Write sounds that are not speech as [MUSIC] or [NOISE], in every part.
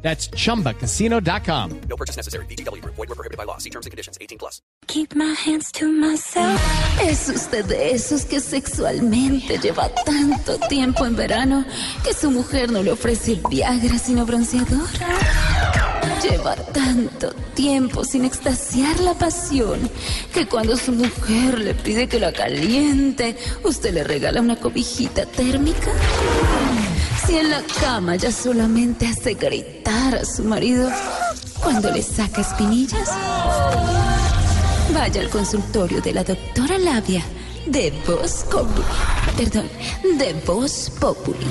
That's chumbacasino.com. No purchase necessary. BGW. Void were prohibited by law. See terms and conditions. 18 plus. Keep my hands to myself. Es usted de esos que sexualmente lleva tanto tiempo en verano que su mujer no le ofrece Viagra sino bronceador. Lleva tanto tiempo sin extasiar la pasión que cuando su mujer le pide que la caliente, usted le regala una cobijita térmica. Si en la cama ya solamente hace gritar a su marido cuando le saca espinillas. Vaya al consultorio de la doctora Labia de Voz Populi. Perdón, de Voz Populi.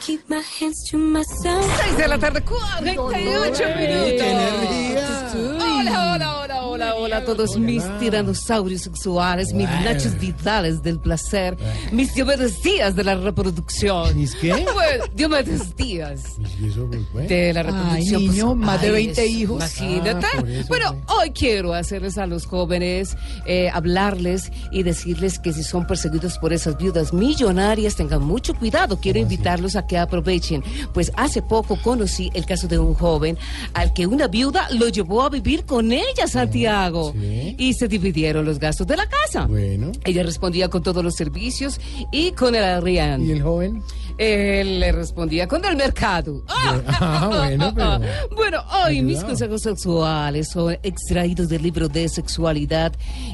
Keep my hands to myself. 6 de la tarde, 48 minutos. Hola, hola, hola, hola, hola a todos mis tiranosaurios sexuales, mis nachos vitales del placer, mis Diomedes días de la reproducción. ¿Mis qué? Diomedes días ¿Y eso por qué? de la reproducción. Ay, niño, más de 20 eso, hijos. Imagínate. Ah, bueno, hoy quiero hacerles a los jóvenes, eh, hablarles y decirles que si son perseguidos por esas viudas millonarias, tengan mucho cuidado. Quiero invitarlos a que aprovechen. Pues hace poco conocí el caso de un joven al que una viuda lo llevó a vivir con ella, Santiago. Sí. Y se dividieron los gastos de la casa. Bueno. Ella respondía con todos los servicios y con el arriendo. ¿Y el joven? Él le respondía con el mercado. [LAUGHS] Ah, bueno, pero- Bueno, hoy mis consejos sexuales son extraídos del libro de sexualidad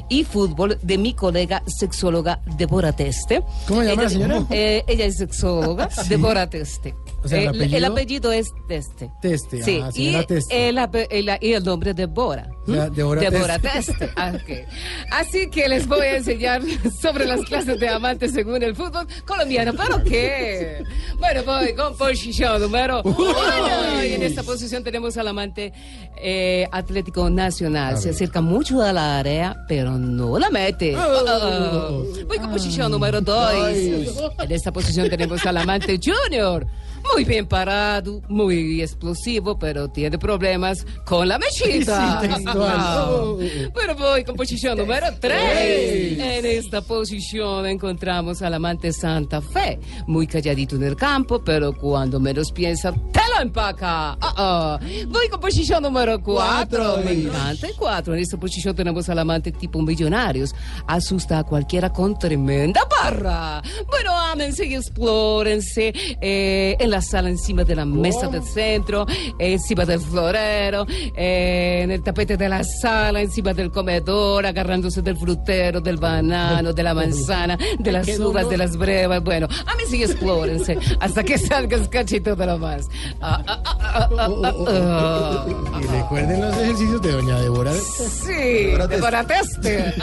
y fútbol de mi colega sexóloga Débora Teste. ¿Cómo se llama Ella- la señora? eh, ella es sexóloga, [LAUGHS] Débora Teste. O sea, ¿el Eh, apellido? apellido es Teste. Teste, Sí, ah, y, Teste. El, ape- el- y el nombre de Débora. ¿Mm? Débora Teste. Ah. [LAUGHS] Así que les voy a enseñar sobre las clases de amantes según el fútbol colombiano. ¿Pero qué? Bueno, voy con posición número uno. Y en esta posición tenemos al amante eh, Atlético Nacional. Se acerca mucho a la área, pero no la mete. Oh. Voy con posición número dos. En esta posición tenemos al amante Junior. Muy bien parado, muy explosivo, pero tiene problemas con la mechita. Sí. Ah. Bueno, voy con posición número 3. En esta posición encontramos al amante Santa Fe, muy calladito en el campo, pero cuando menos piensa, te lo empaca. Ah, ah. Voy con posición número 4. Cuatro. Me encanta el 4. En esta posición tenemos al amante tipo millonarios. Asusta a cualquiera con tremenda barra. Bueno, ámense y explórense eh, en la sala, encima de la mesa del centro, encima del florero, eh, en el tapete de la sala, encima del comedor, agarrándose del frutero, del banano, de la [LAUGHS] manzana, de las uvas, de las brevas. Bueno, ámense y explórense hasta que salgas cachito de lo más. Ah, ah, ah. Y recuerden los ejercicios de doña Débora. Sí, para teste.